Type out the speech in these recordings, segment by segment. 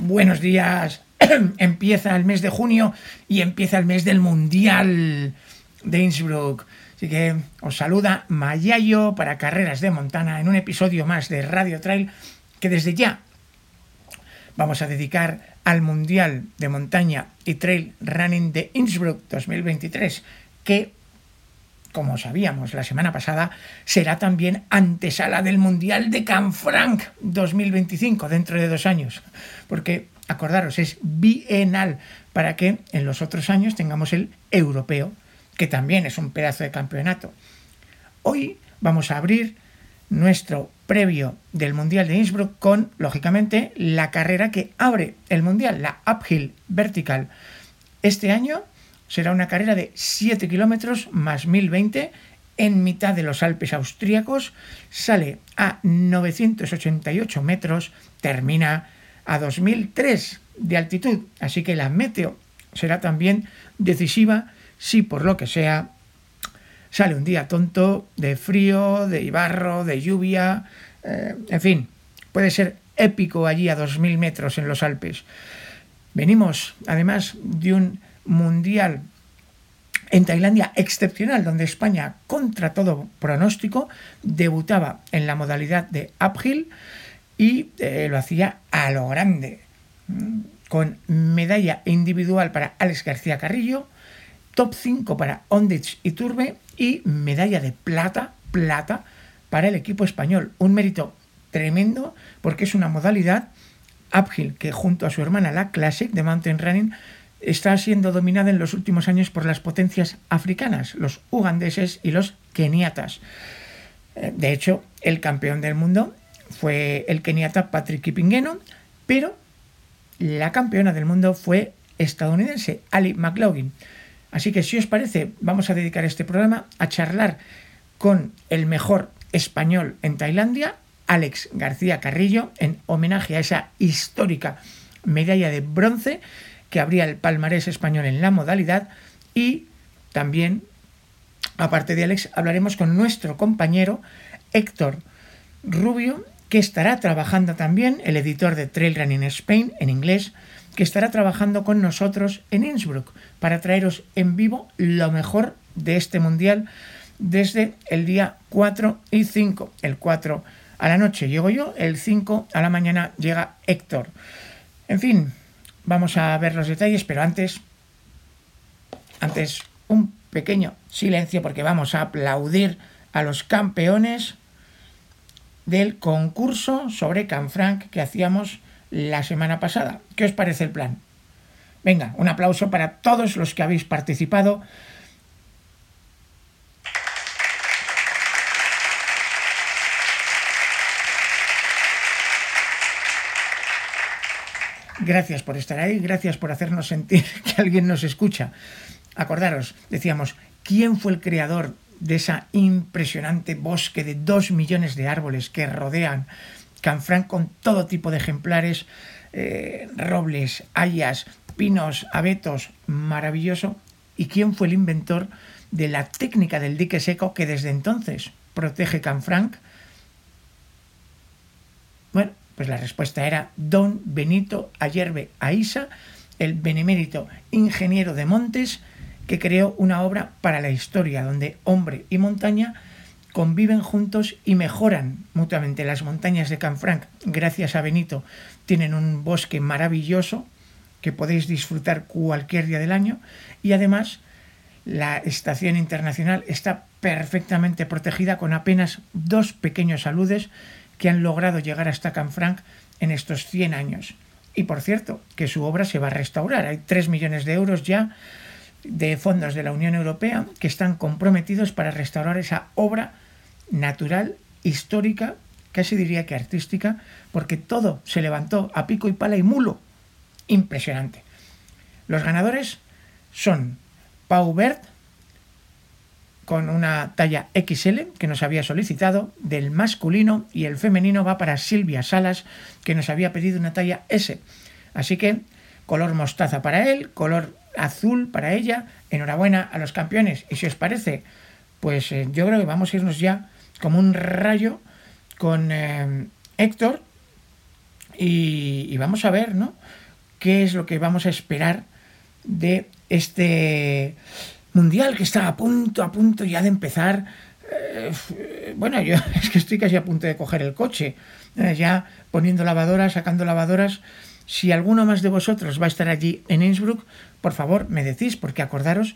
buenos días. empieza el mes de junio y empieza el mes del Mundial de Innsbruck. Así que os saluda Mayayo para Carreras de Montana en un episodio más de Radio Trail que desde ya vamos a dedicar al Mundial de Montaña y Trail Running de Innsbruck 2023, que, como sabíamos la semana pasada, será también antesala del Mundial de Canfranc 2025, dentro de dos años. Porque, acordaros, es bienal para que en los otros años tengamos el europeo, que también es un pedazo de campeonato. Hoy vamos a abrir nuestro previo del Mundial de Innsbruck con, lógicamente, la carrera que abre el Mundial, la Uphill Vertical. Este año será una carrera de 7 kilómetros más 1020 en mitad de los Alpes austríacos, sale a 988 metros, termina a 2003 de altitud, así que la meteo será también decisiva si por lo que sea sale un día tonto de frío, de barro, de lluvia, eh, en fin, puede ser épico allí a 2.000 metros en los Alpes. Venimos además de un mundial en Tailandia excepcional, donde España, contra todo pronóstico, debutaba en la modalidad de uphill y eh, lo hacía a lo grande, con medalla individual para Alex García Carrillo, top 5 para Ondich y Turbe y medalla de plata, plata para el equipo español. Un mérito tremendo porque es una modalidad uphill que junto a su hermana la Classic de Mountain Running está siendo dominada en los últimos años por las potencias africanas, los ugandeses y los keniatas. Eh, de hecho, el campeón del mundo fue el keniata Patrick Kipingeno, pero la campeona del mundo fue estadounidense Ali McLaughlin. Así que si os parece, vamos a dedicar este programa a charlar con el mejor español en Tailandia, Alex García Carrillo, en homenaje a esa histórica medalla de bronce que abría el palmarés español en la modalidad y también, aparte de Alex, hablaremos con nuestro compañero Héctor Rubio, que estará trabajando también, el editor de Trail Running Spain en inglés, que estará trabajando con nosotros en Innsbruck para traeros en vivo lo mejor de este mundial desde el día 4 y 5. El 4 a la noche llego yo, el 5 a la mañana llega Héctor. En fin, vamos a ver los detalles, pero antes, antes un pequeño silencio porque vamos a aplaudir a los campeones del concurso sobre Canfranc que hacíamos la semana pasada. ¿Qué os parece el plan? Venga, un aplauso para todos los que habéis participado. Gracias por estar ahí, gracias por hacernos sentir que alguien nos escucha. Acordaros, decíamos, ¿quién fue el creador de esa impresionante bosque de dos millones de árboles que rodean Canfranc con todo tipo de ejemplares, eh, robles, hayas, pinos, abetos, maravilloso. ¿Y quién fue el inventor de la técnica del dique seco que desde entonces protege Canfranc? Pues la respuesta era don Benito Ayerbe Aisa, el benemérito ingeniero de montes, que creó una obra para la historia donde hombre y montaña conviven juntos y mejoran mutuamente. Las montañas de Canfranc, gracias a Benito, tienen un bosque maravilloso que podéis disfrutar cualquier día del año y además la estación internacional está perfectamente protegida con apenas dos pequeños aludes que han logrado llegar hasta Canfranc en estos 100 años. Y por cierto, que su obra se va a restaurar. Hay 3 millones de euros ya de fondos de la Unión Europea que están comprometidos para restaurar esa obra natural, histórica, casi diría que artística, porque todo se levantó a pico y pala y mulo. Impresionante. Los ganadores son Pau Bert, con una talla XL que nos había solicitado, del masculino, y el femenino va para Silvia Salas, que nos había pedido una talla S. Así que color mostaza para él, color azul para ella. Enhorabuena a los campeones. Y si os parece, pues eh, yo creo que vamos a irnos ya como un rayo con eh, Héctor y, vamos a ver, ¿no? ¿Qué es lo que vamos a esperar de este mundial que está a punto, a punto ya de empezar? Eh, bueno, yo es que estoy casi a punto de coger el coche, eh, ya poniendo lavadoras, sacando lavadoras. Si alguno más de vosotros va a estar allí en Innsbruck, por favor, me decís, porque acordaros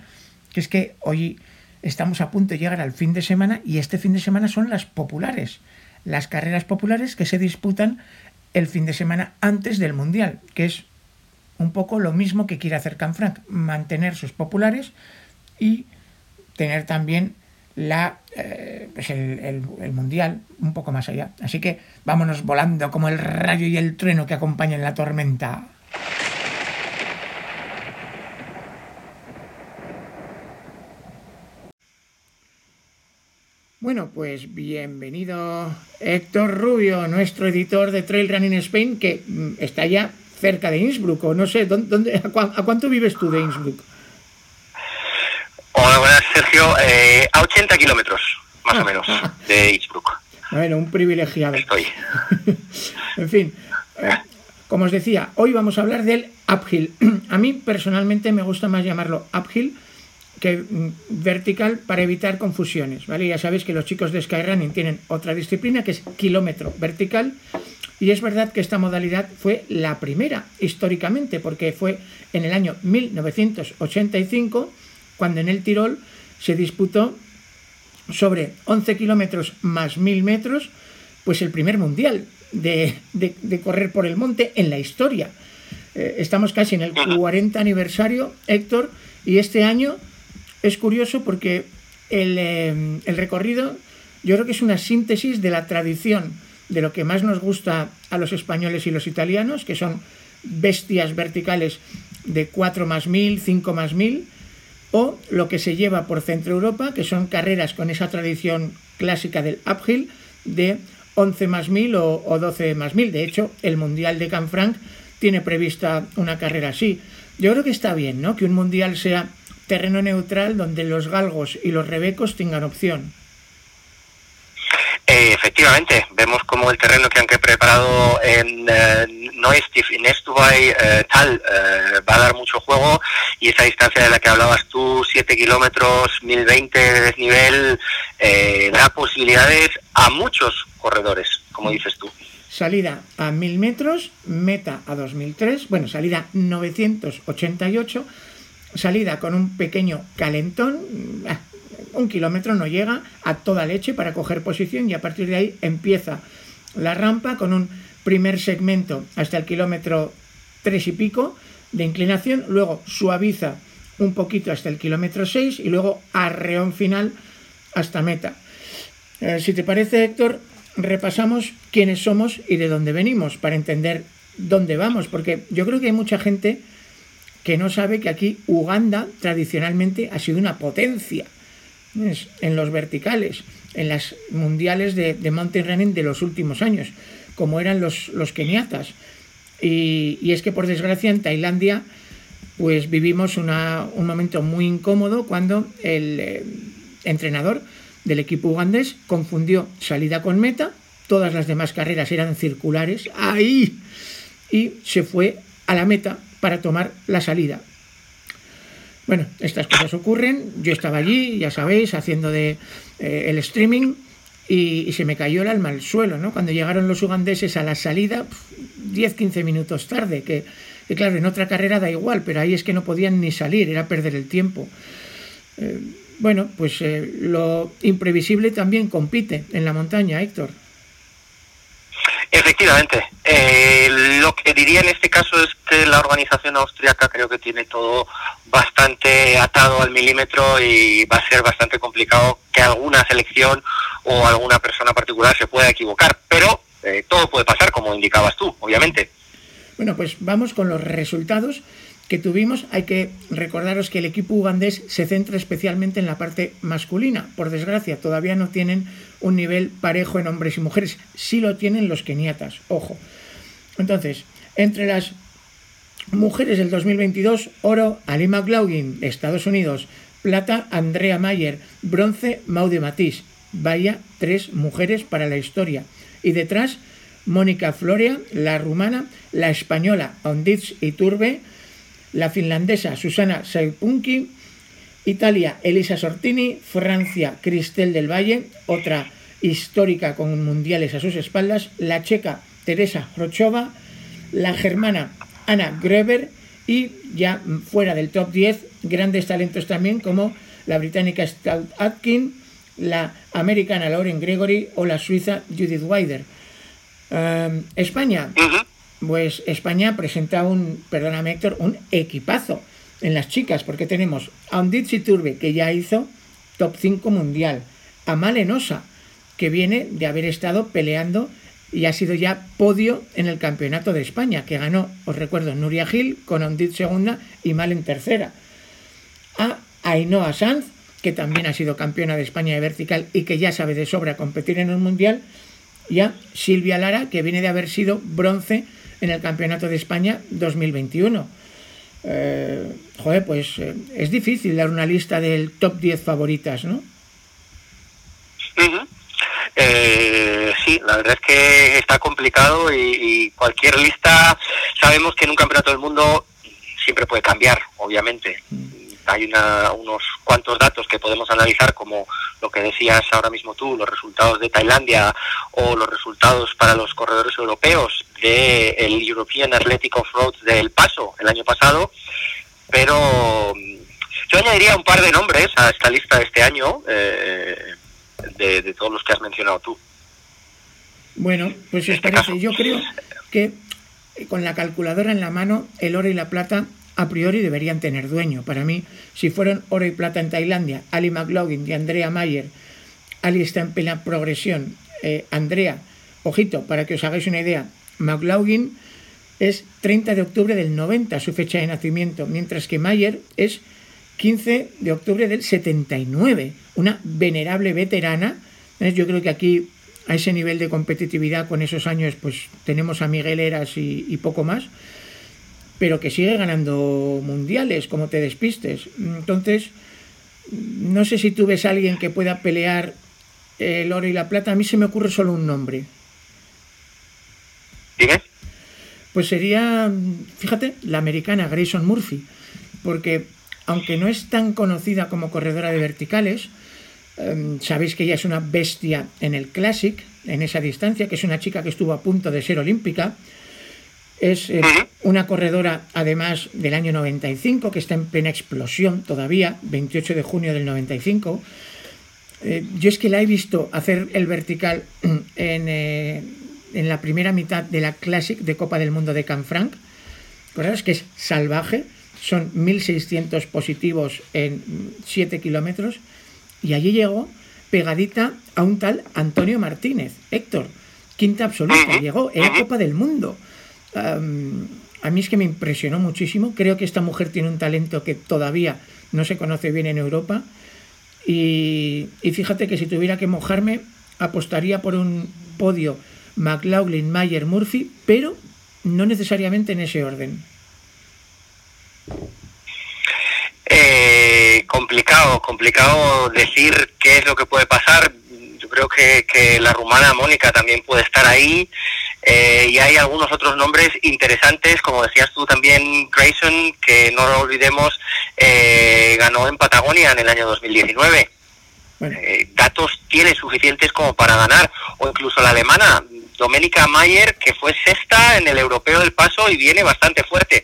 que es que hoy estamos a punto de llegar al fin de semana y este fin de semana son las populares, las carreras populares que se disputan el fin de semana antes del Mundial, que es un poco lo mismo que quiere hacer Canfranc, mantener sus populares y tener también la, eh, pues el, el, Mundial un poco más allá. Así que vámonos volando como el rayo y el trueno que acompañan la tormenta. Bueno, pues bienvenido Héctor Rubio, nuestro editor de Trail Running Spain, que mm, está ya cerca de Innsbruck, o no sé, ¿dónde, a, cuánto vives tú de Innsbruck? Hola, buenas, Sergio. Eh, a 80 kilómetros, más o menos, de Innsbruck. Bueno, un privilegiado. Estoy. en fin, eh, como os decía, hoy vamos a hablar del uphill. A mí personalmente me gusta más llamarlo uphill que mm, vertical para evitar confusiones, ¿vale? Ya sabéis que los chicos de Skyrunning tienen otra disciplina que es kilómetro vertical y es verdad que esta modalidad fue la primera históricamente porque fue en el año 1985 cuando en el Tirol se disputó sobre 11 kilómetros más 1000 metros pues el primer mundial de, correr por el monte en la historia. Eh, estamos casi en el 40 aniversario, Héctor, y este año es curioso porque em, el, recorrido yo creo que es una síntesis de la tradición de lo que más nos gusta a los españoles y los italianos, que son bestias verticales de 4 más 1000, 5 más 1000, o lo que se lleva por Centro Europa, que son carreras con esa tradición clásica del uphill de 11 más 1000 o, o 12 más 1000. De hecho, el Mundial de Canfranc tiene prevista una carrera así. Yo creo que está bien, ¿no? Que un mundial sea terreno neutral donde los galgos y los rebecos tengan opción. Eh, efectivamente, vemos como el terreno que han preparado en eh, y Nestubay eh, tal va a dar mucho juego y esa distancia de la que hablabas tú, 7 kilómetros, 1020 de desnivel, da posibilidades a muchos corredores, como dices tú. Salida a 1000 metros, meta a 2003, bueno, salida 988 salida con un pequeño calentón, ah, un kilómetro no llega a toda leche para coger posición y a partir de ahí empieza la rampa con un primer segmento hasta el kilómetro tres y pico de inclinación, luego suaviza un poquito hasta el kilómetro 6 y luego arreón final hasta meta. Eh, si te parece, Héctor, repasamos quiénes somos y de dónde venimos para entender dónde vamos, porque yo creo que hay mucha gente que no sabe que aquí Uganda tradicionalmente ha sido una potencia en los verticales, en las mundiales de, mountain running de los últimos años, como eran los, keniatas. Y, es que por desgracia en Tailandia pues vivimos un momento muy incómodo cuando el eh, entrenador del equipo ugandés confundió salida con meta, todas las demás carreras eran circulares, ahí, y se fue a la meta para tomar la salida. Bueno, estas cosas ocurren. Yo estaba allí, ya sabéis, haciendo de, eh, el streaming y, se me cayó el alma al suelo, ¿no? Cuando llegaron los ugandeses a la salida, 10-15 minutos tarde, que, claro, en otra carrera da igual, pero ahí es que no podían ni salir, era perder el tiempo. Eh, bueno, pues eh, lo imprevisible también compite en la montaña, Héctor. Efectivamente. Eh, lo que diría en este caso es que la organización austriaca creo que tiene todo bastante atado al milímetro y va a ser bastante complicado que alguna selección o alguna persona particular se pueda equivocar. Pero eh, todo puede pasar, como indicabas tú, obviamente. Bueno, pues vamos con los resultados tuvimos, hay que recordaros que el equipo ugandés se centra especialmente en la parte masculina. Por desgracia, todavía no tienen un nivel parejo en hombres y mujeres. Sí lo tienen los keniatas, ojo. Entonces, entre las mujeres del 2022, oro Ali McLaughlin, Estados Unidos, plata Andrea Mayer, bronce Maude Matisse. Vaya tres mujeres para la historia. Y detrás, Mónica Florea, la rumana, la española Onditz Iturbe, la finlandesa Susana Seipunki, Italia Elisa Sortini, Francia Cristel del Valle, otra histórica con mundiales a sus espaldas, la checa Teresa Rochova, la germana Anna Greber y ya fuera del top 10 grandes talentos también como la británica Stout Atkin, la americana Lauren Gregory o la suiza Judith Weider. Em, España, pues España presenta un, perdóname Héctor, un equipazo en las chicas, porque tenemos a Unditsi Turbe, que ya hizo top 5 mundial, a Malenosa, que viene de haber estado peleando y ha sido ya podio en el Campeonato de España, que ganó, os recuerdo, Nuria Gil con Ondit segunda y Malen tercera. A Ainhoa Sanz, que también ha sido campeona de España de vertical y que ya sabe de sobra competir en un mundial. Y a Silvia Lara, que viene de haber sido bronce en el Campeonato de España 2021. Eh, joder, pues eh, es difícil dar una lista del top 10 favoritas, ¿no? Eh, sí, la verdad es que está complicado y, cualquier lista sabemos que en un campeonato del mundo siempre puede cambiar, obviamente. Mm. Hay unos cuantos datos que podemos analizar, como lo que decías ahora mismo tú, los resultados de Tailandia o los resultados para los corredores europeos del European Athletic Off-Road del Paso el año pasado, pero mm, yo añadiría un par de nombres a esta lista de este año. Eh, de, todos los que has mencionado tú. Bueno, pues os parece, yo creo que con la calculadora en la mano, el oro y la plata a priori deberían tener dueño. Para mí, si fueron oro y plata en Tailandia, Ali McLaughlin y Andrea Mayer, Ali está en plena progresión, eh, Andrea, ojito, para que os hagáis una idea, McLaughlin es 30 de octubre del 90, su fecha de nacimiento, mientras que Mayer es 15 de octubre del 79, una venerable veterana. Yo creo que aquí, a ese nivel de competitividad, con esos años, pues tenemos a Miguel Eras y, poco más, pero que sigue ganando mundiales, como te despistes. Entonces, no sé si tú ves a alguien que pueda pelear el oro y la plata. A mí se me ocurre solo un nombre. ¿Quién Pues sería, fíjate, la americana Grayson Murphy, porque aunque no es tan conocida como corredora de verticales, em, sabéis que ella es una bestia en el Classic, en esa distancia, que es una chica que estuvo a punto de ser olímpica. Es eh, una corredora, además, del año 95, que está en plena explosión todavía, 28 de junio del 95. Eh, yo es que la he visto hacer el vertical en, eh, en, la primera mitad de la Classic de Copa del Mundo de Canfranc. es que es salvaje son 1.600 positivos en 7 kilómetros, y allí llegó pegadita a un tal Antonio Martínez, Héctor, quinta absoluta, llegó, era Copa del Mundo. A mí es que me impresionó muchísimo, creo que esta mujer tiene un talento que todavía no se conoce bien en Europa, y, y fíjate que si tuviera que mojarme, apostaría por un podio McLaughlin, Mayer, Murphy, pero no necesariamente en ese orden. Eh, complicado, complicado decir qué es lo que puede pasar. Yo creo que, la rumana Mónica también puede estar ahí. Eh, y hay algunos otros nombres interesantes, como decías tú también, Grayson, que no lo olvidemos, eh, ganó en Patagonia en el año 2019. datos tiene suficientes como para ganar, o incluso la alemana, Domenica Mayer, que fue sexta en el Europeo del Paso y viene bastante fuerte.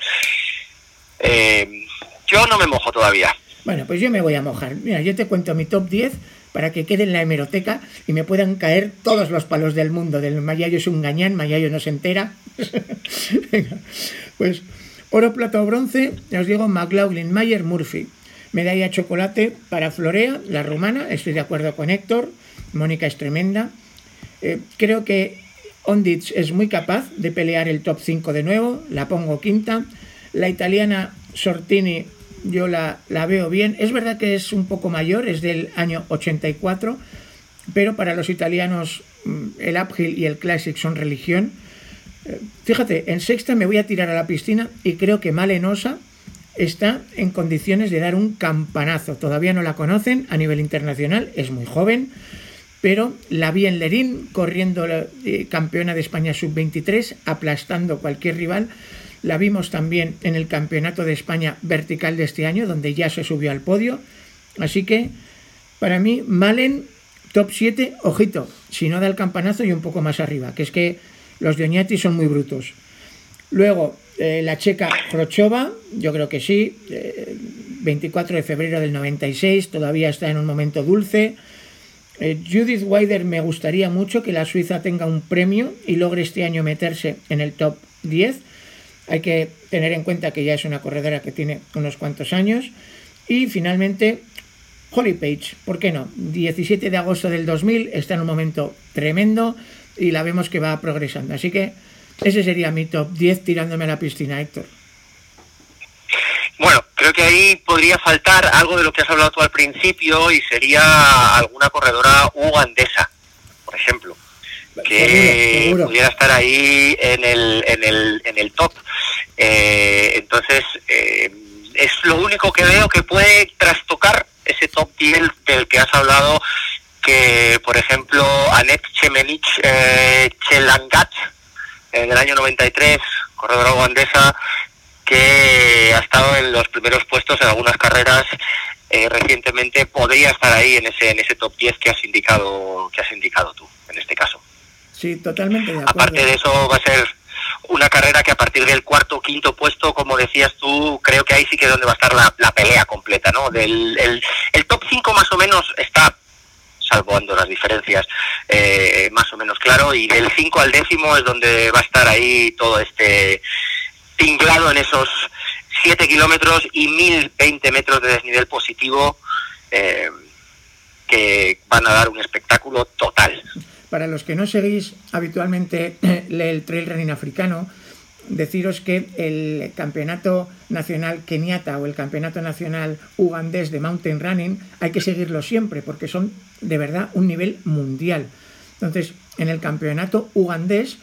Eh, yo no me mojo todavía. Bueno, pues yo me voy a mojar. Mira, yo te cuento mi top 10 para que quede en la hemeroteca y me puedan caer todos los palos del mundo. Del Mayayo es un gañán, Mayayo no se entera. Venga, pues oro, plata o bronce, os digo McLaughlin, Mayer, Murphy. Medalla chocolate para Florea, la rumana, estoy de acuerdo con Héctor. Mónica es tremenda. Eh, creo que Onditz es muy capaz de pelear el top 5 de nuevo, la pongo quinta. La italiana Sortini yo la, la, veo bien. Es verdad que es un poco mayor, es del año 84, pero para los italianos mm, el uphill y el classic son religión. Eh, fíjate, en sexta me voy a tirar a la piscina y creo que Malenosa está en condiciones de dar un campanazo. Todavía no la conocen a nivel internacional, es muy joven pero la vi en Lerín corriendo eh, campeona de España sub-23, aplastando cualquier rival. La vimos también en el Campeonato de España vertical de este año, donde ya se subió al podio. Así que, para mí, Malen, top 7, ojito, si no da el campanazo y un poco más arriba, que es que los de Oñati son muy brutos. Luego, eh, la checa Khrochova, yo creo que sí, 24 eh, de febrero del 96, todavía está en un momento dulce. Eh, Judith Wider me gustaría mucho que la Suiza tenga un premio y logre este año meterse en el top 10. Hay que tener en cuenta que ya es una corredora que tiene unos cuantos años. Y finalmente, Holly Page, ¿por qué no? 17 de agosto del 2000, está en un momento tremendo y la vemos que va progresando. Así que ese sería mi top 10 tirándome a la piscina, Héctor. Bueno, creo que ahí podría faltar algo de lo que has hablado tú al principio y sería alguna corredora ugandesa, por ejemplo, que pudiera estar ahí en el, en el, en el top. Eh, entonces, eh, es lo único que veo que puede trastocar ese top 10 del que has hablado, que por ejemplo Anet Chemenich eh, Chelangat, en el año 93, corredora ugandesa, que ha estado en los primeros puestos en algunas carreras eh, recientemente podría estar ahí en ese en ese top 10 que has indicado que has indicado tú en este caso. Sí, totalmente. Aparte de eso va a ser una carrera que a partir del cuarto o quinto puesto, como decías tú, creo que ahí sí que es donde va a estar la, pelea completa, ¿no? Del, el, el top 5 más o menos está salvando las diferencias, eh, más o menos claro, y del 5 al décimo es donde va a estar ahí todo este tinglado en esos 7 kilómetros y 1020 metros de desnivel positivo eh, que van a dar un espectáculo total. Para los que no seguís habitualmente el trail running africano, deciros que el campeonato nacional keniata o el campeonato nacional ugandés de mountain running hay que seguirlo siempre porque son de verdad un nivel mundial. Entonces, en el campeonato ugandés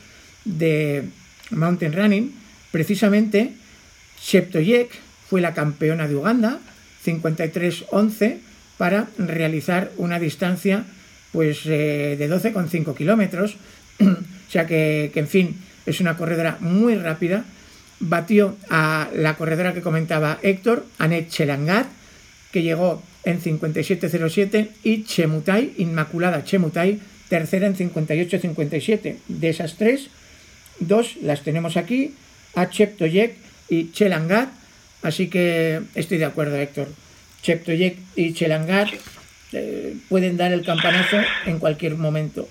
de mountain running, Precisamente, Sheptoyek fue la campeona de Uganda, 53-11, para realizar una distancia pues, eh, de 12,5 kilómetros. o sea que, en fin, es una corredora muy rápida. Batió a la corredora que comentaba Héctor, Anet Chelangat, que llegó en 57.07, y Chemutai, Inmaculada Chemutai, tercera en 58.57. De esas tres, dos las tenemos aquí, a Cheptoyek y Chelangat. Así que estoy de acuerdo, Héctor. Cheptoyek y Chelangat eh, pueden dar el campanazo en cualquier momento.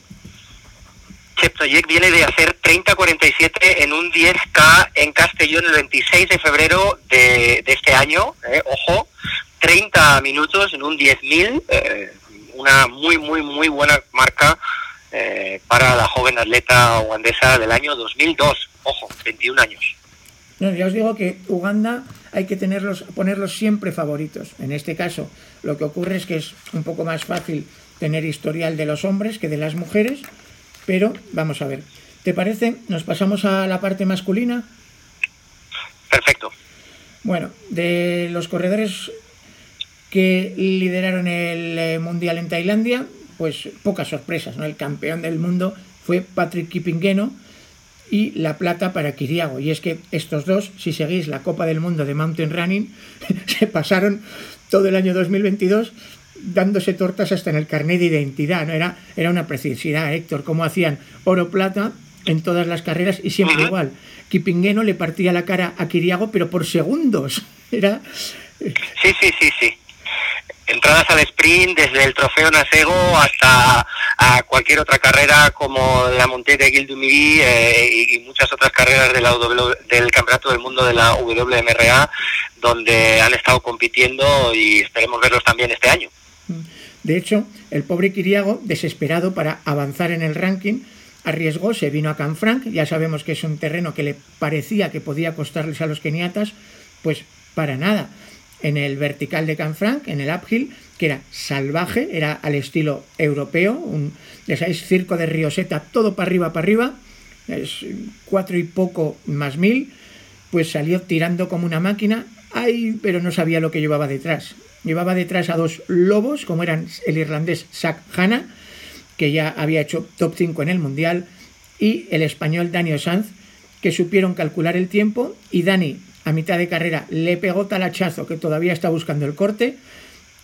Cheptoyek viene de hacer 30-47 en un 10K en Castellón el 26 de febrero de, este año. Eh, ojo, 30 minutos en un 10.000. Eh, una muy, muy, muy buena marca para la joven atleta ugandesa del año 2002. Ojo, 21 años. No, ya os digo que Uganda hay que tenerlos, ponerlos siempre favoritos. En este caso, lo que ocurre es que es un poco más fácil tener historial de los hombres que de las mujeres, pero vamos a ver. ¿Te parece? ¿Nos pasamos a la parte masculina? Perfecto. Bueno, de los corredores que lideraron el eh, Mundial en Tailandia, pues pocas sorpresas, ¿no? El campeón del mundo fue Patrick Kipingeno, y la plata para Kiriago. Y es que estos dos, si seguís la Copa del Mundo de Mountain Running, se pasaron todo el año 2022 dándose tortas hasta en el carnet de identidad. ¿no? Era, era una preciosidad, Héctor, cómo hacían oro-plata en todas las carreras y siempre igual. Kipingueno le partía la cara a Kiriago, pero por segundos. Era... Sí, sí, sí, sí entradas al sprint desde el trofeo Nasego hasta a cualquier otra carrera como la Montée de Guildumiri eh, y, muchas otras carreras del Campeonato del Mundo de la WMRA donde han estado compitiendo y esperemos verlos también este año. De hecho, el pobre Kiriago, desesperado para avanzar en el ranking, arriesgó, se vino a Canfranc, ya sabemos que es un terreno que le parecía que podía costarles a los keniatas, pues para nada en el vertical de Canfranc, en el uphill, que era salvaje, era al estilo europeo, un, ya circo de Rioseta, todo para arriba, para arriba, es cuatro y poco más mil, pues salió tirando como una máquina, ay, pero no sabía lo que llevaba detrás. Llevaba detrás a dos lobos, como eran el irlandés Sack Hanna que ya había hecho top 5 en el Mundial, y el español Dani Sanz, que supieron calcular el tiempo, y Dani a mitad de carrera le pegó talachazo que todavía está buscando el corte,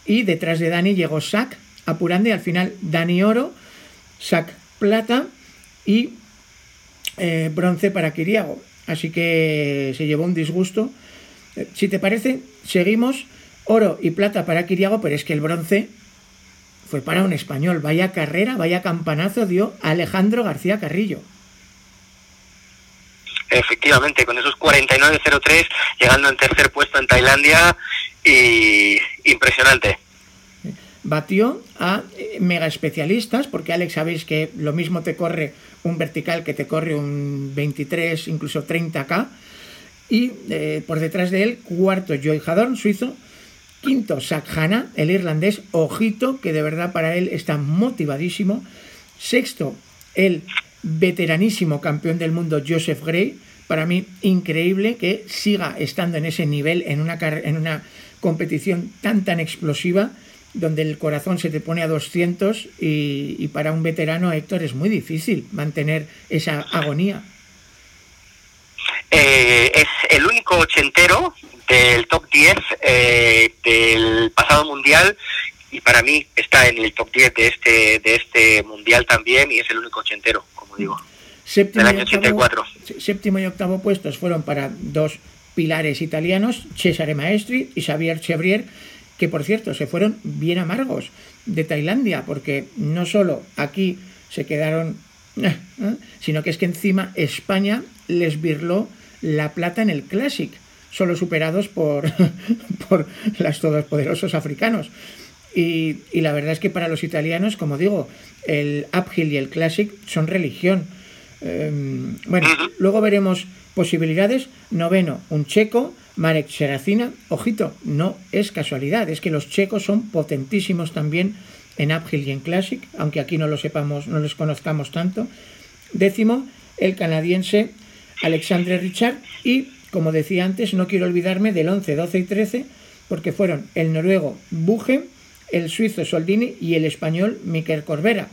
y detrás de Dani llegó Sac apurando y al final Dani oro, Sac plata y eh, bronce para Kiriago. Así que se llevó un disgusto. Eh, si te parece, seguimos oro y plata para Kiriago, pero es que el bronce fue para un español. Vaya carrera, vaya campanazo dio Alejandro García Carrillo. Efectivamente, con esos 49.03, llegando en tercer puesto en Tailandia y impresionante. Batió a eh, mega especialistas, porque Alex sabéis que lo mismo te corre un vertical que te corre un 23, incluso 30K. Y eh, por detrás de él, cuarto Joy Hadorn, suizo, Quinto, Sakhana, el irlandés, ojito, que de verdad para él está motivadísimo. Sexto, el veteranísimo campeón del mundo Joseph Gray. Para mí, increíble que siga estando en ese nivel, en una, en una competición tan, tan explosiva, donde el corazón se te pone a 200 y, para un veterano, Héctor, es muy difícil mantener esa agonía. Eh, es el único ochentero del top 10 eh, del pasado mundial y para mí está en el top 10 de este de este mundial también y es el único ochentero, como digo. Séptimo del año 84. séptimo y octavo puestos fueron para dos pilares italianos, Cesare Maestri y Xavier Chevrier, que por cierto se fueron bien amargos de Tailandia, porque no solo aquí se quedaron, eh, eh, sino que es que encima España les birló la plata en el Classic solo superados por, por los todopoderosos africanos. Y, la verdad es que para los italianos, como digo, el uphill y el classic son religión. Em, bueno, luego veremos posibilidades. Noveno, un checo, Marek Seracina. Ojito, no es casualidad, es que los checos son potentísimos también en uphill y en classic, aunque aquí no lo sepamos, no los conozcamos tanto. Décimo, el canadiense Alexandre Richard y como decía antes, no quiero olvidarme del 11, 12 y 13, porque fueron el noruego Buge, el suizo Soldini y el español Miquel Corbera.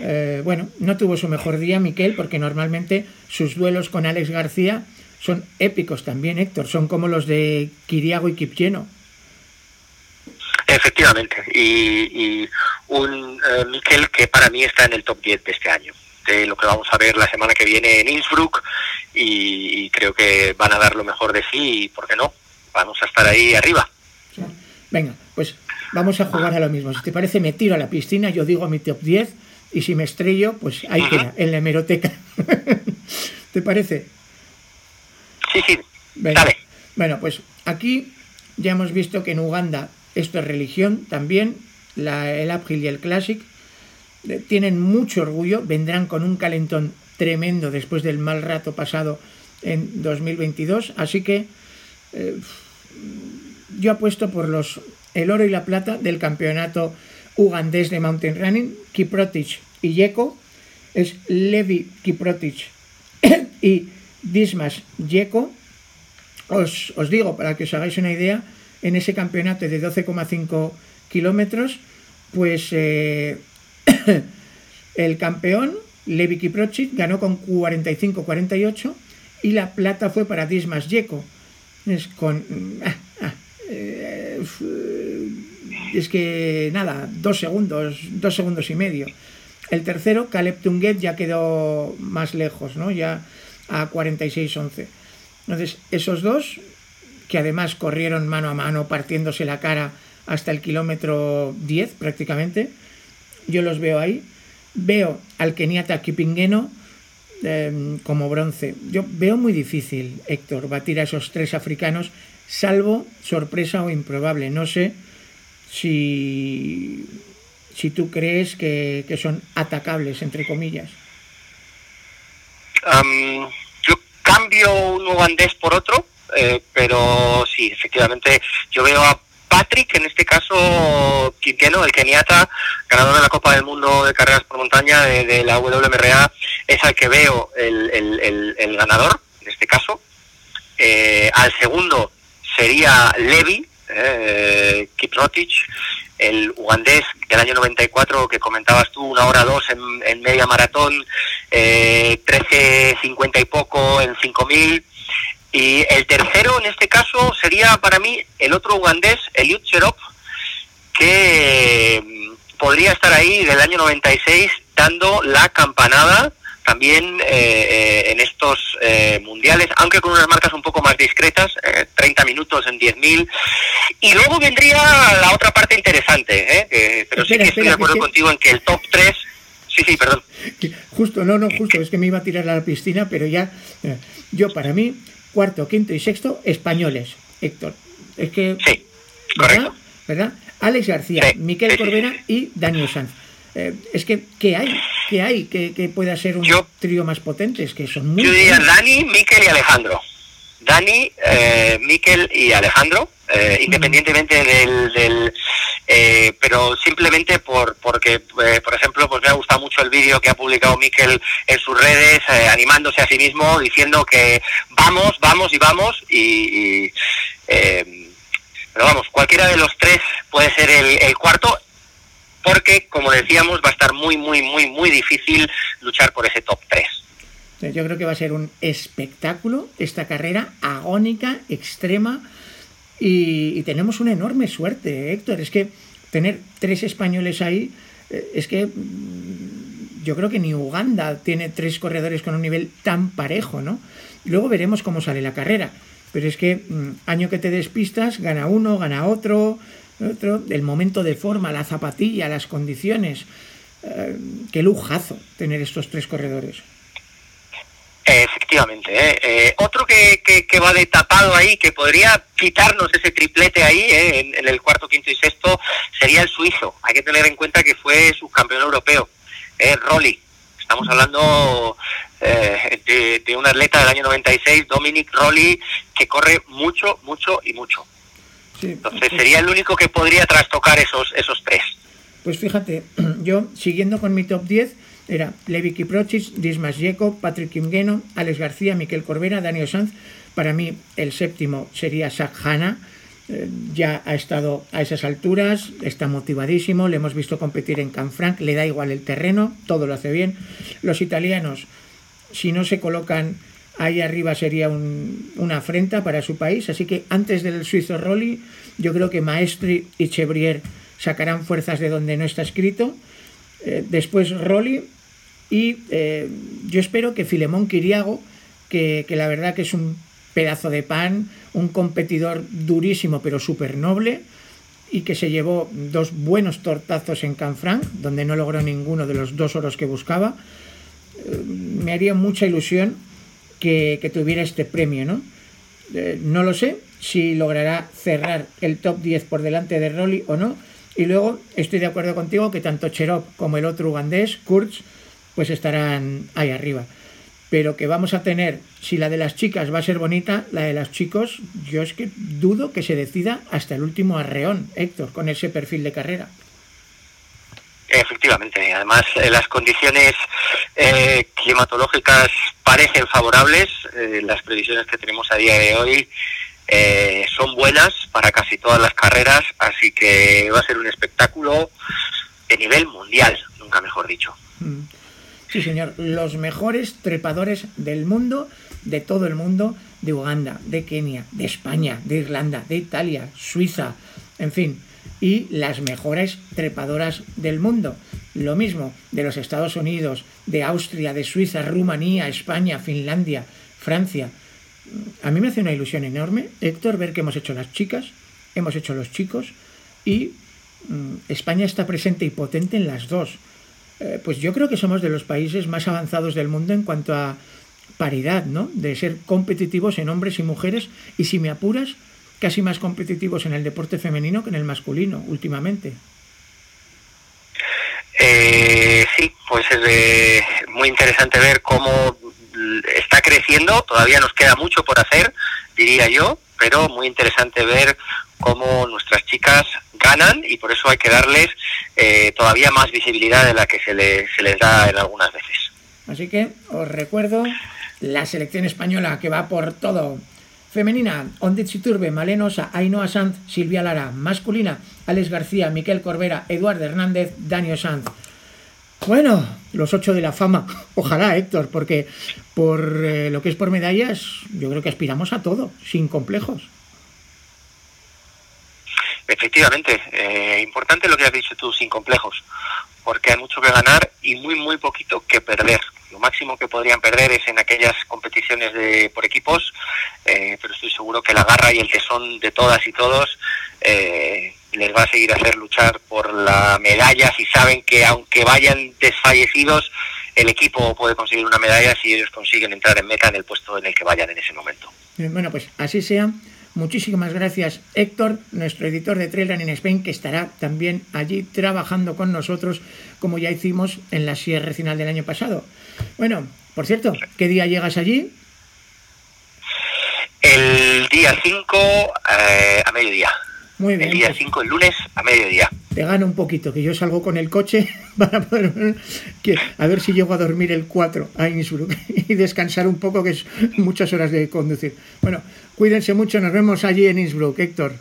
Eh, bueno, no tuvo su mejor día Miquel, porque normalmente sus duelos con Alex García son épicos también, Héctor, son como los de Kiriago y Kipcheno. Efectivamente, y, un eh, Miquel que para mí está en el top 10 de este año de lo que vamos a ver la semana que viene en Innsbruck y, creo que van a dar lo mejor de sí y, ¿por qué no? Vamos a estar ahí arriba. Venga, pues vamos a jugar a lo mismo. Si te parece, me tiro a la piscina, yo digo mi top 10 y si me estrello, pues ahí queda, en la hemeroteca. ¿Te parece? Sí, sí. Dale. Bueno, pues aquí ya hemos visto que en Uganda esto es religión también, la, el uphill y el classic tienen mucho orgullo, vendrán con un calentón tremendo después del mal rato pasado en 2022, así que eh, yo apuesto por los el oro y la plata del campeonato ugandés de mountain running, Kiprotich y Yeko, es Levi Kiprotich y Dismas Yeko. Os, os, digo, para que os hagáis una idea, en ese campeonato de 12,5 kilómetros, pues eh, el campeón, Levi Kiprotchik, ganó con 45-48 y la plata fue para Dismas Yeko. Es con... Eh, es que nada, dos segundos, dos segundos y medio. El tercero, Caleb Tunget, ya quedó más lejos, ¿no? Ya a 46-11. Entonces, esos dos, que además corrieron mano a mano, partiéndose la cara hasta el kilómetro 10 prácticamente, yo los veo ahí. Veo al keniata Kipingeno em, como bronce. Yo veo muy difícil, Héctor, batir a esos tres africanos, salvo sorpresa o improbable. No sé si, si tú crees que, son atacables, entre comillas. yo cambio un ugandés por otro, eh, pero sí, efectivamente, yo veo a Patrick, en este caso Quintiano, el keniata, ganador de la Copa del Mundo de Carreras por Montaña de, la WMRA, es al que veo el, ganador, en este caso. Eh, al segundo sería Levi, eh, Kiprotich, el ugandés del año 94 que comentabas tú, una hora dos en, media maratón, eh, 13.50 y poco en 5.000. Y el tercero en este caso sería para mí el otro ugandés, Eliud Cherop, que mm, podría estar ahí del año 96 dando la campanada también eh, eh, en estos eh, mundiales, aunque con unas marcas un poco más discretas, 30 minutos en 10.000. Y luego vendría la otra parte interesante, pero sí que estoy de acuerdo contigo en que el top 3... Sí, sí, perdón. Justo, no, no, justo, es que me iba a tirar a la piscina, pero ya, yo para mí, cuarto, quinto y sexto, españoles, Héctor. Es que... Sí, correcto. ¿Verdad? Alex García, Miquel Corbera y Daniel Sanz. Es que, ¿qué hay? ¿Qué hay que, pueda ser un trío más potente? Es que son muy Yo diría Dani, Miquel y Alejandro. Dani, eh, Miquel y Alejandro, eh, independientemente del... eh, pero simplemente por porque, eh, por ejemplo, pues me ha gustado mucho el vídeo que ha publicado Miquel en sus redes, eh, animándose a sí mismo, diciendo que vamos, vamos y vamos, y... pero vamos, cualquiera de los tres puede ser el cuarto porque, como decíamos, va a estar muy, muy, muy, muy difícil luchar por ese top 3. Yo creo que va a ser un espectáculo esta carrera agónica, extrema, y, tenemos una enorme suerte, Héctor. Es que tener tres españoles ahí, eh, es que mm, yo creo que ni Uganda tiene tres corredores con un nivel tan parejo, ¿no? Luego veremos cómo sale la carrera. Pero es que mm, año que te despistas, gana uno, gana otro, otro, el momento de forma, la zapatilla, las condiciones. Eh, qué lujazo tener estos tres corredores. Efectivamente. ¿eh? Eh, otro que, que, va de tapado ahí, que podría quitarnos ese triplete ahí en, el cuarto, quinto y sexto, sería el suizo. Hay que tener en cuenta que fue subcampeón europeo, eh, Rolly. Estamos hablando de, de, un atleta del año 96, Dominic Rolly, que corre mucho, mucho y mucho. Entonces sería el único que podría trastocar esos, esos tres. Pues fíjate, yo siguiendo con mi top 10 era Levi Kiprotich, Dismas Yeko, Patrick Kimgeno, Alex García, Miquel Corbera, Daniel Sanz. Para mí el séptimo sería Zach Hanna. Eh, ya ha estado a esas alturas, está motivadísimo, le hemos visto competir en Canfranc, le da igual el terreno, todo lo hace bien. Los italianos, si no se colocan ahí arriba sería una afrenta para su país. Así que antes del suizo Rolli, yo creo que Maestri y Chevrier sacarán fuerzas de donde no está escrito. Eh, después Rolli y eh, yo espero que Filemón Quiriago, que, la verdad que es un pedazo de pan, un competidor durísimo pero súper noble y que se llevó dos buenos tortazos en Canfranc, donde no logró ninguno de los dos oros que buscaba. Eh, me haría mucha ilusión que, tuviera este premio, ¿no? Eh, no lo sé si logrará cerrar el top 10 por delante de Rolly o no. Y luego estoy de acuerdo contigo que tanto Cherop como el otro ugandés, Kurz, pues estarán ahí arriba. Pero que vamos a tener, si la de las chicas va a ser bonita, la de los chicos, yo es que dudo que se decida hasta el último arreón, Héctor, con ese perfil de carrera. Efectivamente, además eh, las condiciones eh, climatológicas parecen favorables, eh, las previsiones que tenemos a día de hoy son buenas para casi todas las carreras, así que va a ser un espectáculo de nivel mundial, nunca mejor dicho. Mm. Sí, señor, los mejores trepadores del mundo, de todo el mundo, de Uganda, de Kenia, de España, de Irlanda, de Italia, Suiza, en fin y las mejores trepadoras del mundo. Lo mismo de los Estados Unidos, de Austria, de Suiza, Rumanía, España, Finlandia, Francia. A mí me hace una ilusión enorme, Héctor, ver que hemos hecho las chicas, hemos hecho los chicos y mm, España está presente y potente en las dos. Eh, pues yo creo que somos de los países más avanzados del mundo en cuanto a paridad, ¿no? De ser competitivos en hombres y mujeres y si me apuras, casi más competitivos en el deporte femenino que en el masculino últimamente. Eh, sí, pues es eh, muy interesante ver cómo está creciendo, todavía nos queda mucho por hacer, diría yo, pero muy interesante ver cómo nuestras chicas ganan y por eso hay que darles eh, todavía más visibilidad de la que se, se les da en algunas veces. Así que os recuerdo la selección española que va por todo Femenina, Ondit Turbe, Malenosa, Ainhoa Sanz, Silvia Lara. Masculina, Alex García, Miquel Corbera, Eduardo Hernández, Daniel Sanz. Bueno, los ocho de la fama. Ojalá, Héctor, porque por eh, lo que es por medallas, yo creo que aspiramos a todo, sin complejos. Efectivamente, eh, importante lo que has dicho tú, sin complejos, porque hay mucho que ganar y muy, muy poquito que perder. Lo máximo que podrían perder es en aquellas competiciones de, por equipos, eh, pero estoy seguro que la garra y el tesón de todas y todos eh, les va a seguir a hacer luchar por la medalla si saben que aunque vayan desfallecidos, el equipo puede conseguir una medalla si ellos consiguen entrar en meta en el puesto en el que vayan en ese momento. Bueno, pues así sea. Muchísimas gracias Héctor, nuestro editor de Trail Running Spain, que estará también allí trabajando con nosotros, como ya hicimos en la Sierra final del año pasado. Bueno, por cierto, ¿qué día llegas allí? El día 5 eh, a mediodía. Muy bien. El día 5, pues. el lunes, a mediodía. Te gano un poquito, que yo salgo con el coche para poder. Que, a ver si llego a dormir el 4 a Innsbruck y descansar un poco, que es muchas horas de conducir. Bueno, cuídense mucho, nos vemos allí en Innsbruck, Héctor.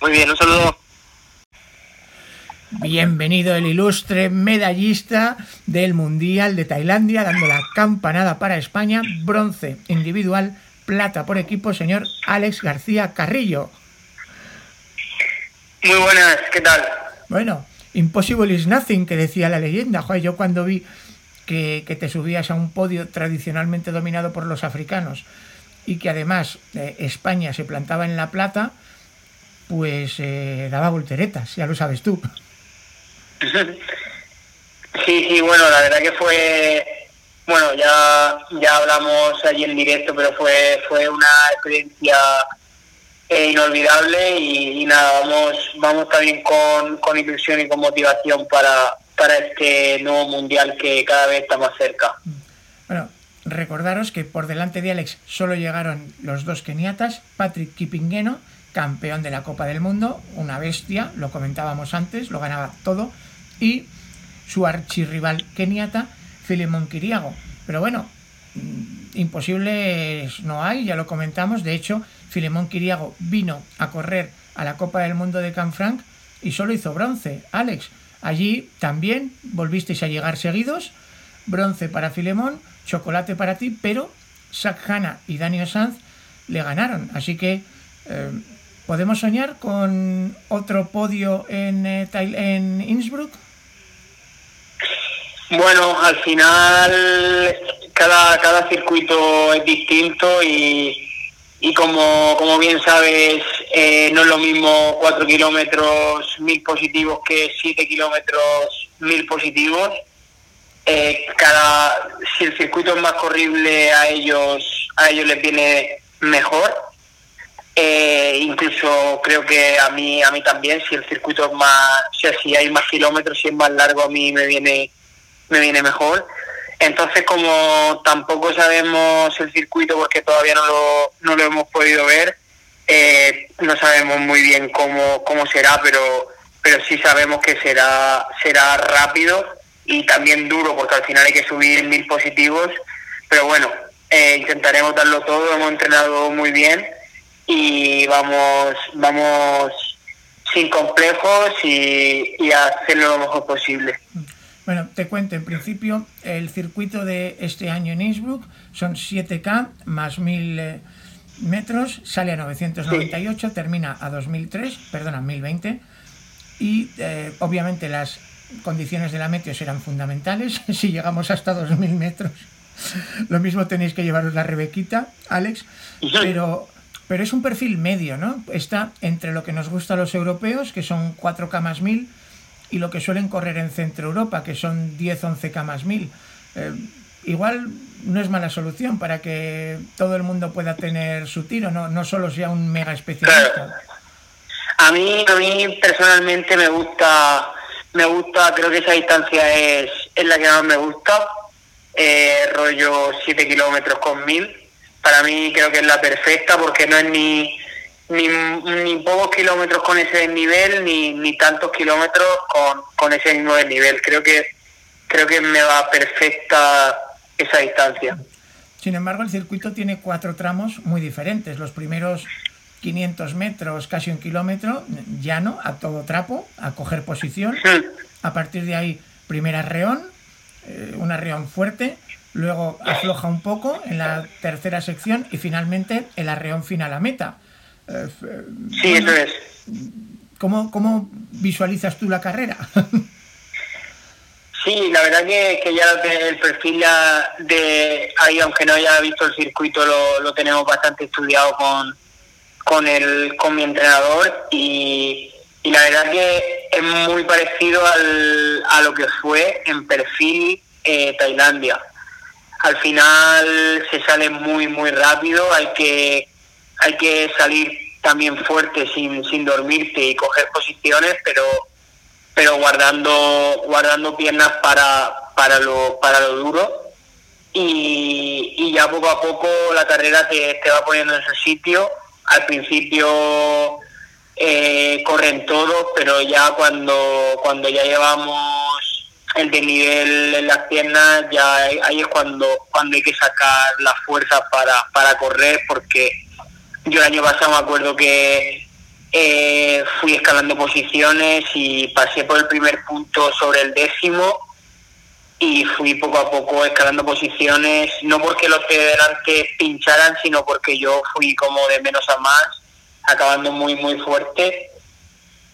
Muy bien, un saludo. Bienvenido el ilustre medallista del Mundial de Tailandia, dando la campanada para España, bronce individual, plata por equipo, señor Alex García Carrillo. Muy buenas, ¿qué tal? Bueno, impossible is nothing, que decía la leyenda. Joder, yo cuando vi que, te subías a un podio tradicionalmente dominado por los africanos y que además eh, España se plantaba en la plata, pues eh, daba volteretas, ya lo sabes tú. Sí, sí, bueno, la verdad que fue, bueno, ya, ya hablamos allí en directo, pero fue, fue una experiencia inolvidable y, nada, vamos, vamos también con, con ilusión y con motivación para, para este nuevo mundial que cada vez está más cerca. Bueno, recordaros que por delante de Alex solo llegaron los dos keniatas, Patrick Kipingueno, campeón de la Copa del Mundo, una bestia, lo comentábamos antes, lo ganaba todo, y su archirrival keniata, Filemón Kiriago. Pero bueno, mm, imposibles no hay, ya lo comentamos, de hecho, Filemón Kiriago vino a correr a la Copa del Mundo de Canfranc y solo hizo bronce. Alex, allí también volvisteis a llegar seguidos. Bronce para Filemón, chocolate para ti, pero Hanna y Daniel Sanz le ganaron. Así que eh, podemos soñar con otro podio en, eh, en Innsbruck. Bueno, al final cada, cada circuito es distinto y, como, como bien sabes, eh, no es lo mismo 4 kilómetros mil positivos que 7 kilómetros mil positivos. Eh, cada, si el circuito es más corrible a ellos, a ellos les viene mejor. Eh, incluso creo que a mí, a mí también, si el circuito es más, o sea, si hay más kilómetros, si es más largo, a mí me viene, me viene mejor. Entonces, como tampoco sabemos el circuito porque todavía no lo, no lo hemos podido ver, eh, no sabemos muy bien cómo, cómo será, pero, pero sí sabemos que será, será rápido y también duro porque al final hay que subir mil positivos. Pero bueno, eh, intentaremos darlo todo, hemos entrenado muy bien y vamos, vamos sin complejos y, y a hacerlo lo mejor posible. Bueno, te cuento, en principio el circuito de este año en Innsbruck son 7K más 1000 eh, metros, sale a 998, termina a 2003, perdona, 1020 y eh, obviamente las condiciones de la meteo serán fundamentales si llegamos hasta 2000 metros. Lo mismo tenéis que llevaros la Rebequita, Alex, pero, pero es un perfil medio, ¿no? Está entre lo que nos gusta a los europeos, que son 4K más 1000, y lo que suelen correr en Centro Europa, que son 10-11 camas mil. Eh, igual no es mala solución para que todo el mundo pueda tener su tiro, no, no solo sea un mega especialista. A mí, a mí personalmente me gusta, me gusta, creo que esa distancia es, es la que más me gusta, eh, rollo 7 kilómetros con 1000. Para mí creo que es la perfecta porque no es ni ni, ni pocos kilómetros con ese nivel ni, ni tantos kilómetros con, con ese mismo nivel Creo que creo que me va perfecta esa distancia. Sin embargo, el circuito tiene cuatro tramos muy diferentes. Los primeros 500 metros, casi un kilómetro, llano, a todo trapo, a coger posición. A partir de ahí, primer arreón, eh, un arreón fuerte, luego afloja un poco en la tercera sección y finalmente el arreón final a meta. Eh, sí, eso es. ¿cómo, ¿Cómo visualizas tú la carrera? Sí, la verdad que, que ya el perfil de ahí, aunque no haya visto el circuito, lo, lo tenemos bastante estudiado con, con, el, con mi entrenador y, y la verdad que es muy parecido al, a lo que fue en perfil eh, Tailandia. Al final se sale muy, muy rápido, hay que, hay que salir también fuerte sin, sin dormirte y coger posiciones, pero pero guardando guardando piernas para para lo para lo duro y, y ya poco a poco la carrera te, te va poniendo en su sitio al principio eh, corren todos pero ya cuando cuando ya llevamos el desnivel en las piernas ya ahí es cuando cuando hay que sacar la fuerza para para correr porque yo el año pasado me acuerdo que eh, fui escalando posiciones y pasé por el primer punto sobre el décimo y fui poco a poco escalando posiciones, no porque los de delante pincharan, sino porque yo fui como de menos a más, acabando muy, muy fuerte.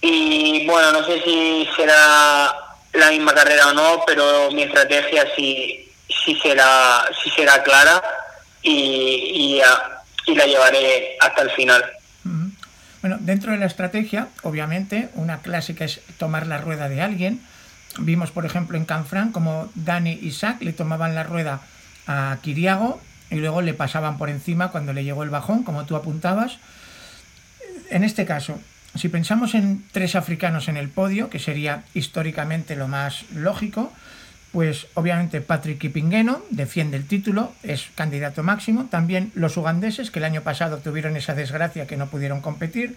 Y bueno, no sé si será la misma carrera o no, pero mi estrategia sí, sí, será, sí será clara y, y la llevaré hasta el final. Bueno, dentro de la estrategia, obviamente, una clásica es tomar la rueda de alguien. Vimos, por ejemplo, en Canfrán como Dani y Zach le tomaban la rueda a Kiriago y luego le pasaban por encima cuando le llegó el bajón, como tú apuntabas. En este caso, si pensamos en tres africanos en el podio, que sería históricamente lo más lógico, pues obviamente Patrick Kipingeno defiende el título, es candidato máximo. También los ugandeses, que el año pasado tuvieron esa desgracia que no pudieron competir.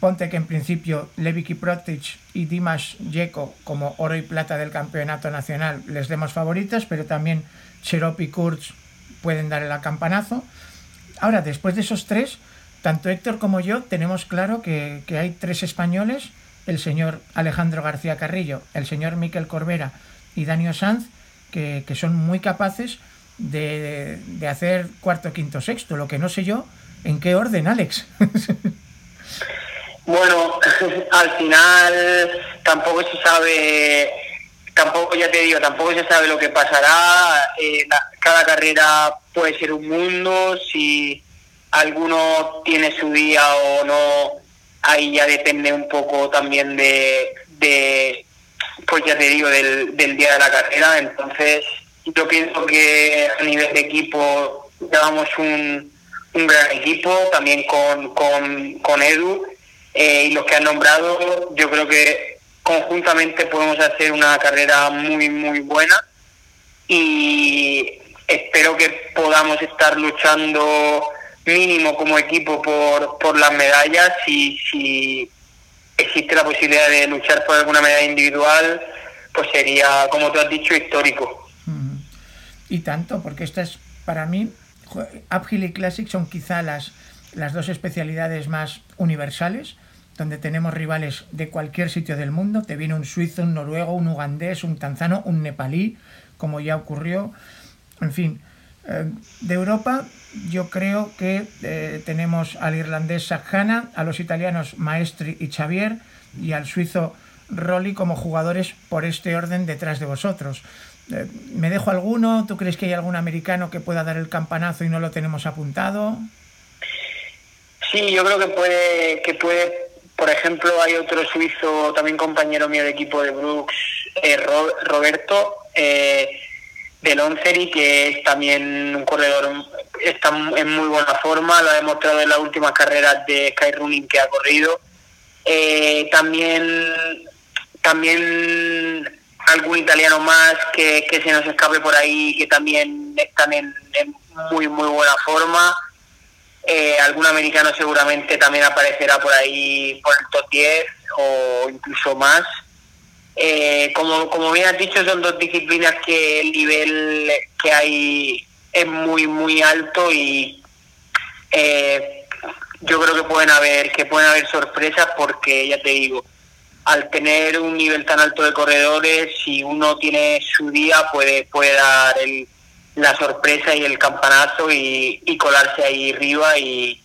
Ponte que en principio Levi Kiprotich y Dimas Yeko como oro y plata del campeonato nacional les demos favoritas, pero también Cherop y Kurz pueden dar el campanazo. Ahora, después de esos tres, tanto Héctor como yo tenemos claro que, que hay tres españoles, el señor Alejandro García Carrillo, el señor Miquel Corbera y Daniel Sanz, que, son muy capaces de, de, hacer cuarto, quinto, sexto. Lo que no sé yo, ¿en qué orden, Alex? bueno, al final tampoco se sabe, tampoco ya te digo, tampoco se sabe lo que pasará. Eh, cada carrera puede ser un mundo, si alguno tiene su día o no, ahí ya depende un poco también de, pues ya te digo, del, del día de la carrera. Entonces, yo pienso que a nivel de equipo llevamos un, un gran equipo, también con, con, con Edu eh, y los que han nombrado, yo creo que conjuntamente podemos hacer una carrera muy, muy buena. Y espero que podamos estar luchando mínimo como equipo por, por las medallas. Y si existe la posibilidad de luchar por alguna medalla individual, pues sería, como tú has dicho, histórico. Y tanto, porque esta es, para mí, Uphill y Classic son quizá las, las dos especialidades más universales, donde tenemos rivales de cualquier sitio del mundo. Te viene un suizo, un noruego, un ugandés, un tanzano, un nepalí, como ya ocurrió. En fin, eh, de Europa yo creo que eh, tenemos al irlandés Sajana, a los italianos Maestri y Xavier y al suizo Rolli como jugadores por este orden detrás de vosotros. Eh, ¿Me dejo alguno? ¿Tú crees que hay algún americano que pueda dar el campanazo y no lo tenemos apuntado? Sí, yo creo que puede, que puede por ejemplo, hay otro suizo, también compañero mío de equipo de Brooks, Roberto, del Onceri, que es también un corredor, está en muy buena forma, lo ha demostrado en las últimas carreras de Skyrunning que ha corrido. Eh, también, también algún italiano más que, se nos escape por ahí, que también están en, muy, muy buena forma. Eh, algún americano seguramente también aparecerá por ahí por el top 10 o incluso más. Eh, como, como bien has dicho, son dos disciplinas que el nivel que hay es muy, muy alto y eh, yo creo que pueden haber, que pueden haber sorpresas porque, ya te digo, al tener un nivel tan alto de corredores, si uno tiene su día, puede, puede dar el, la sorpresa y el campanazo y, colarse ahí arriba y,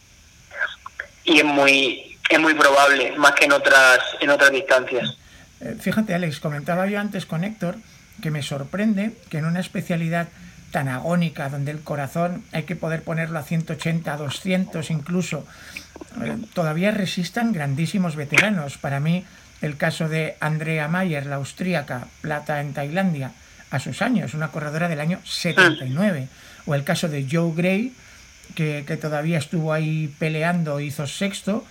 y es muy es muy probable, más que en otras, en otras distancias. Eh, fíjate, Alex, comentaba yo antes con Héctor que me sorprende que en una especialidad tan agónica, donde el corazón hay que poder ponerlo a 180, 200 incluso, eh, todavía resistan grandísimos veteranos. Para mí, el caso de Andrea Mayer, la austríaca, plata en Tailandia, a sus años, una corredora del año 79. O el caso de Joe Gray, que, que todavía estuvo ahí peleando, hizo sexto,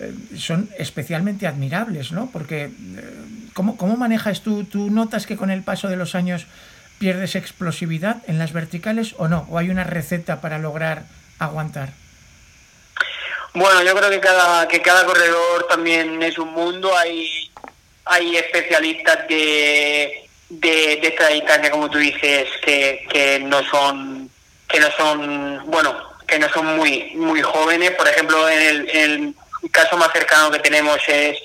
eh, son especialmente admirables, ¿no? Porque, eh, ¿cómo, ¿cómo, manejas tú? ¿Tú notas que con el paso de los años pierdes explosividad en las verticales o no? ¿O hay una receta para lograr aguantar? Bueno, yo creo que cada, que cada corredor también es un mundo. Hay, hay especialistas de, de, esta distancia, como tú dices, que, que no son, que no son, bueno, que no son muy, muy jóvenes. Por ejemplo, en el, caso más cercano que tenemos es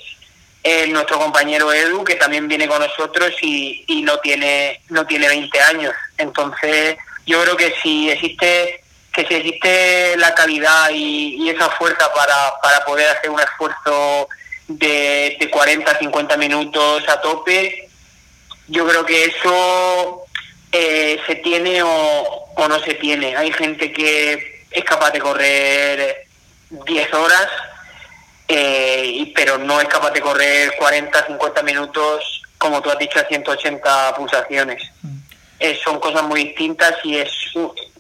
nuestro compañero Edu, que también viene con nosotros y, y no tiene no tiene 20 años. Entonces, yo creo que si existe que si existe la calidad y, esa fuerza para, para poder hacer un esfuerzo de, de 40, 50 minutos a tope, yo creo que eso eh, se tiene o, o no se tiene. Hay gente que es capaz de correr 10 horas eh, pero no es capaz de correr 40, 50 minutos, como tú has dicho, a 180 pulsaciones. Mm. Eh, son cosas muy distintas y es,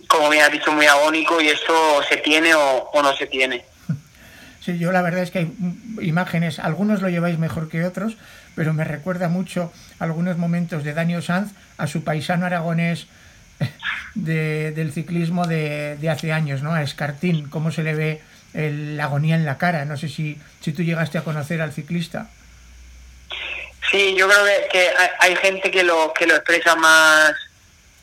como bien has dicho, muy agónico y eso se tiene o, no se tiene. Sí, yo la verdad es que hay imágenes, algunos lo lleváis mejor que otros, pero me recuerda mucho algunos momentos de Daniel Sanz a su paisano aragonés de, del ciclismo de, de, hace años, ¿no? A Escartín, cómo se le ve la agonía en la cara. No sé si, si tú llegaste a conocer al ciclista. Sí, yo creo que, hay, gente que lo, que lo expresa más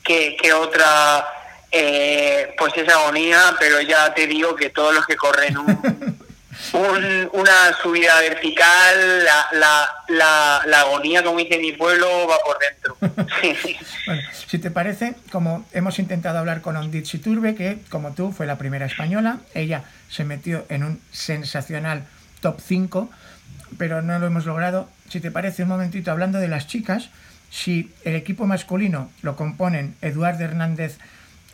que, que otra, eh, pues esa agonía, pero ya te digo que todos los que corren un, una subida vertical, la, la, la, la, agonía, como dice mi pueblo, va por dentro. bueno, si te parece, como hemos intentado hablar con Ondit Turbe, que como tú fue la primera española, ella se metió en un sensacional top 5, pero no lo hemos logrado. Si te parece, un momentito hablando de las chicas, si el equipo masculino lo componen Eduardo Hernández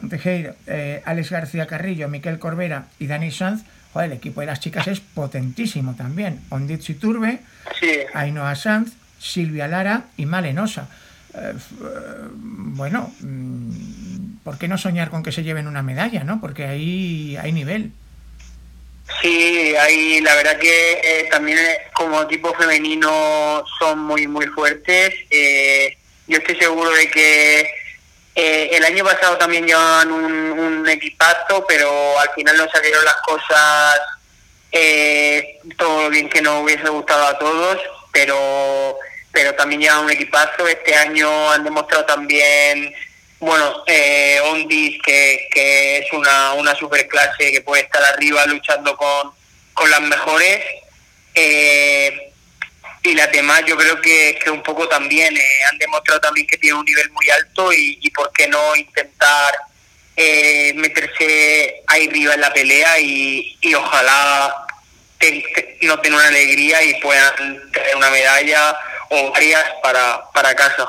Tejero, eh, Alex García Carrillo, Miquel Corbera y Dani Sanz, el equipo de las chicas es potentísimo también. Onditsi Turbe, sí. Ainhoa Sanz, Silvia Lara y Malenosa. Eh, bueno, mm, ¿por qué no soñar con que se lleven una medalla, no? Porque ahí hay nivel. Sí, hay, la verdad que eh, también eh, como equipo femenino son muy, muy fuertes. yo estoy seguro de que eh, el año pasado también llevaban un, equipazo, pero al final no salieron las cosas eh, todo bien que nos hubiese gustado a todos, pero pero también llevan un equipazo. Este año han demostrado también, bueno, eh, Ondis, que, que es una, una super clase que puede estar arriba luchando con, con las mejores. Eh, y las demás yo creo que, que un poco también eh, han demostrado también que tienen un nivel muy alto y, y por qué no intentar eh, meterse ahí arriba en la pelea y, y ojalá no tengan una alegría y puedan tener una medalla o varias para, para casa.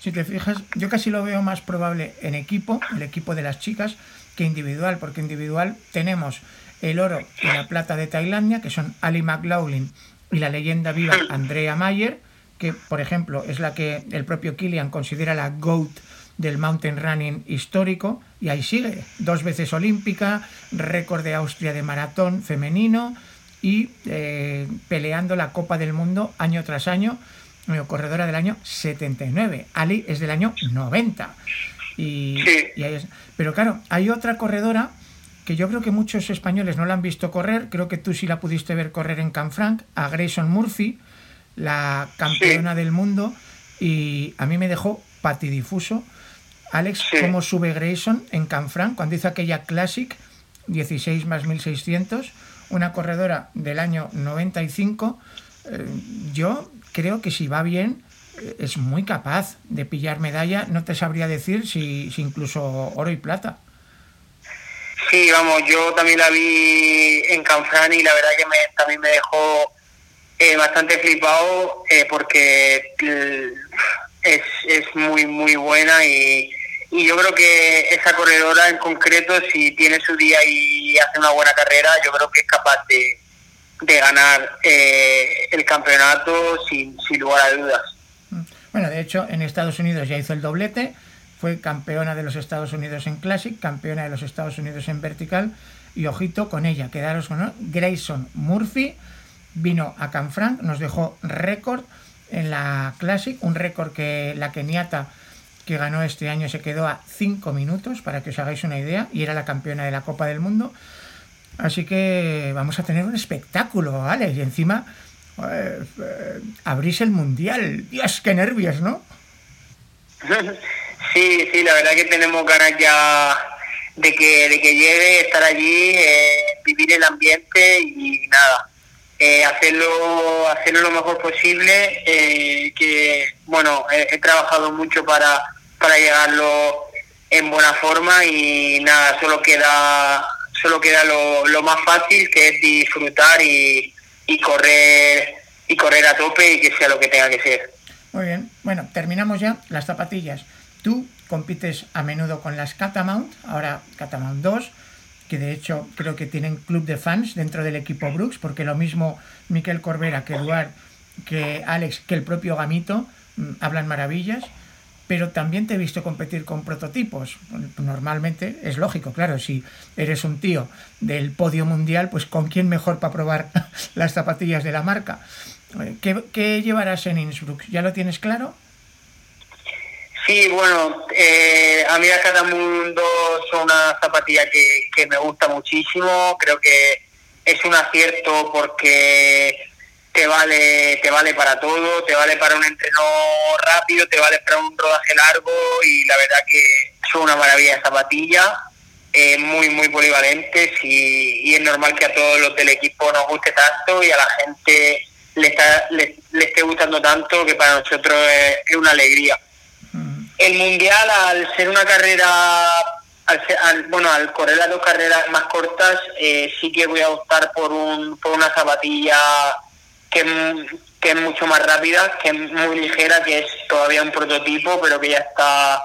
Si te fijas, yo casi lo veo más probable en equipo, el equipo de las chicas, que individual, porque individual tenemos el oro y la plata de Tailandia, que son Ali McLaughlin y la leyenda viva Andrea Mayer, que por ejemplo es la que el propio Kilian considera la GOAT del mountain running histórico, y ahí sigue, dos veces olímpica, récord de Austria de maratón femenino y eh, peleando la Copa del Mundo año tras año, corredora del año 79, Ali es del año 90. Y, pero claro, hay otra corredora que yo creo que muchos españoles no la han visto correr, creo que tú sí la pudiste ver correr en Canfranc, a Grayson Murphy, la campeona del mundo, y a mí me dejó patidifuso Alex, cómo sube Grayson en Canfranc cuando hizo aquella Classic 16 más 1600, una corredora del año 95. Eh, yo creo que si va bien eh, es muy capaz de pillar medalla. No te sabría decir si, si incluso oro y plata. Sí, vamos, yo también la vi en Canfranc y la verdad que me, también me dejó eh, bastante flipado porque es, es muy, muy buena y y yo creo que esa corredora en concreto, si tiene su día y hace una buena carrera, yo creo que es capaz de, ganar eh, el campeonato sin, sin lugar a dudas. Bueno, de hecho, en Estados Unidos ya hizo el doblete, fue campeona de los Estados Unidos en Classic, campeona de los Estados Unidos en Vertical, y ojito con ella, quedaros con Grayson Murphy, vino a Canfranc, nos dejó récord en la Classic, un récord que la keniata que ganó este año se quedó a 5 minutos, para que os hagáis una idea, y era la campeona de la Copa del Mundo. Así que vamos a tener un espectáculo, Alex, y encima eh, eh, abrís el Mundial. Dios, qué nervios, ¿no? Sí, sí, la verdad que tenemos ganas ya de que, de que llegue, estar allí, eh, vivir el ambiente y nada, hacerlo, hacerlo lo mejor posible, que bueno, he, trabajado mucho para, para llegarlo en buena forma y nada, solo queda solo queda lo, lo más fácil que es disfrutar y, y correr y correr a tope y que sea lo que tenga que ser. Muy bien, bueno, terminamos ya las zapatillas. Tú compites a menudo con las Catamount, ahora Catamount 2, que de hecho creo que tienen club de fans dentro del equipo Brooks, porque lo mismo Miquel Corbera que Eduard, que Alex, que el propio Gamito, Mm, hablan maravillas, pero también te he visto competir con prototipos. Normalmente es lógico, claro, si eres un tío del podio mundial, pues con quién mejor para probar las zapatillas de la marca. Eh, ¿Qué, llevarás en Innsbruck? ¿Ya lo tienes claro? Sí, bueno, eh, a mí la Mundo son una zapatilla que, que me gusta muchísimo. Creo que es un acierto porque te vale, te vale para todo, te vale para un entreno rápido, te vale para un rodaje largo y la verdad que son una maravilla de zapatilla, eh, muy, muy polivalentes y, es normal que a todos los del equipo nos guste tanto y a la gente le, está, le, esté gustando tanto que para nosotros es, una alegría. El Mundial, al ser una carrera, al, bueno, al correr las dos carreras más cortas, eh, sí que voy a optar por, un, por una zapatilla que, es mucho más rápida, que es muy ligera, que es todavía un prototipo, pero que ya está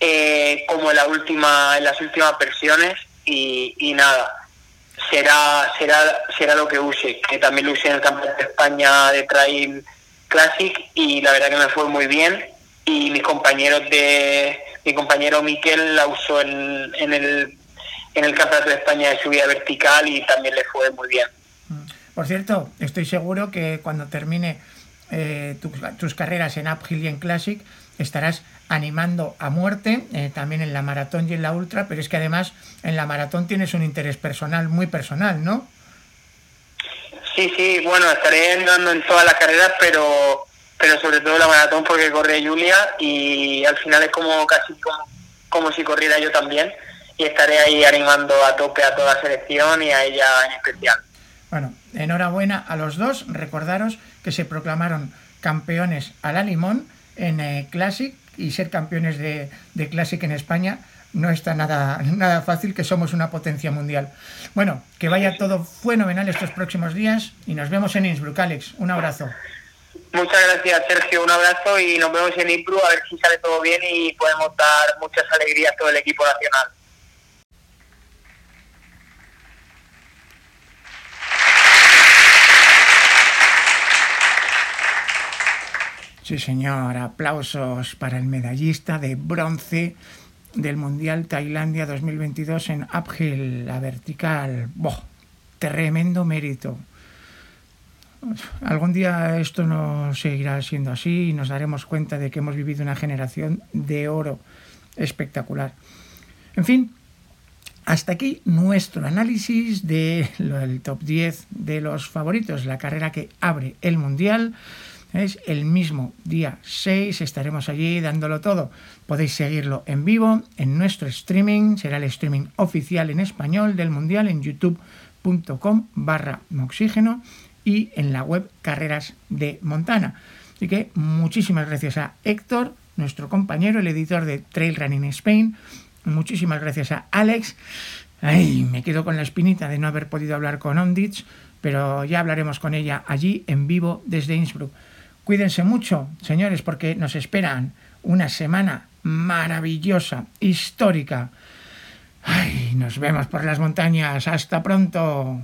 eh, como en la última, en las últimas versiones y, nada. Será, será, será lo que use, que también lo use en el Campeonato de España de Trail Classic y la verdad que me fue muy bien y mis compañeros de mi compañero Miquel la usó en, en el en el Campeonato de España de subida vertical y también le fue muy bien. Por cierto, estoy seguro que cuando termine eh, tus carreras en Uphill y en Classic estarás animando a muerte, eh, también en la maratón y en la ultra, pero es que además en la maratón tienes un interés personal, muy personal, ¿no? Sí, sí, bueno, estaré andando en todas las carreras, pero pero sobre todo la maratón porque corre Julia y al final es como casi como, si corriera yo también y estaré ahí animando a tope a toda la selección y a ella en especial. Bueno, enhorabuena a los dos. Recordaros que se proclamaron campeones a la limón en eh, Classic y ser campeones de, de, Classic en España no está nada, nada fácil, que somos una potencia mundial. Bueno, que vaya todo fenomenal estos próximos días y nos vemos en Innsbruck, Alex. Un abrazo. Muchas gracias, Sergio. Un abrazo y nos vemos en Innsbruck a ver si sale todo bien y podemos dar muchas alegrías a todo el equipo nacional. Sí, señor. Aplausos para el medallista de bronce del Mundial Tailandia 2022 en uphill, la vertical. ¡Boh! Tremendo mérito. Algún día esto no seguirá siendo así y nos daremos cuenta de que hemos vivido una generación de oro espectacular. En fin, hasta aquí nuestro análisis del top 10 de los favoritos, la carrera que abre el Mundial Es el mismo día 6, estaremos allí dándolo todo. Podéis seguirlo en vivo en nuestro streaming, será el streaming oficial en español del Mundial en youtube.com barra oxígeno y en la web Carreras de Montana. Así que muchísimas gracias a Héctor, nuestro compañero, el editor de Trail Running Spain. Muchísimas gracias a Alex. Ay, me quedo con la espinita de no haber podido hablar con Ondich, pero ya hablaremos con ella allí en vivo desde Innsbruck. Cuídense mucho, señores, porque nos esperan una semana maravillosa, histórica. Ay, nos vemos por las montañas. Hasta pronto.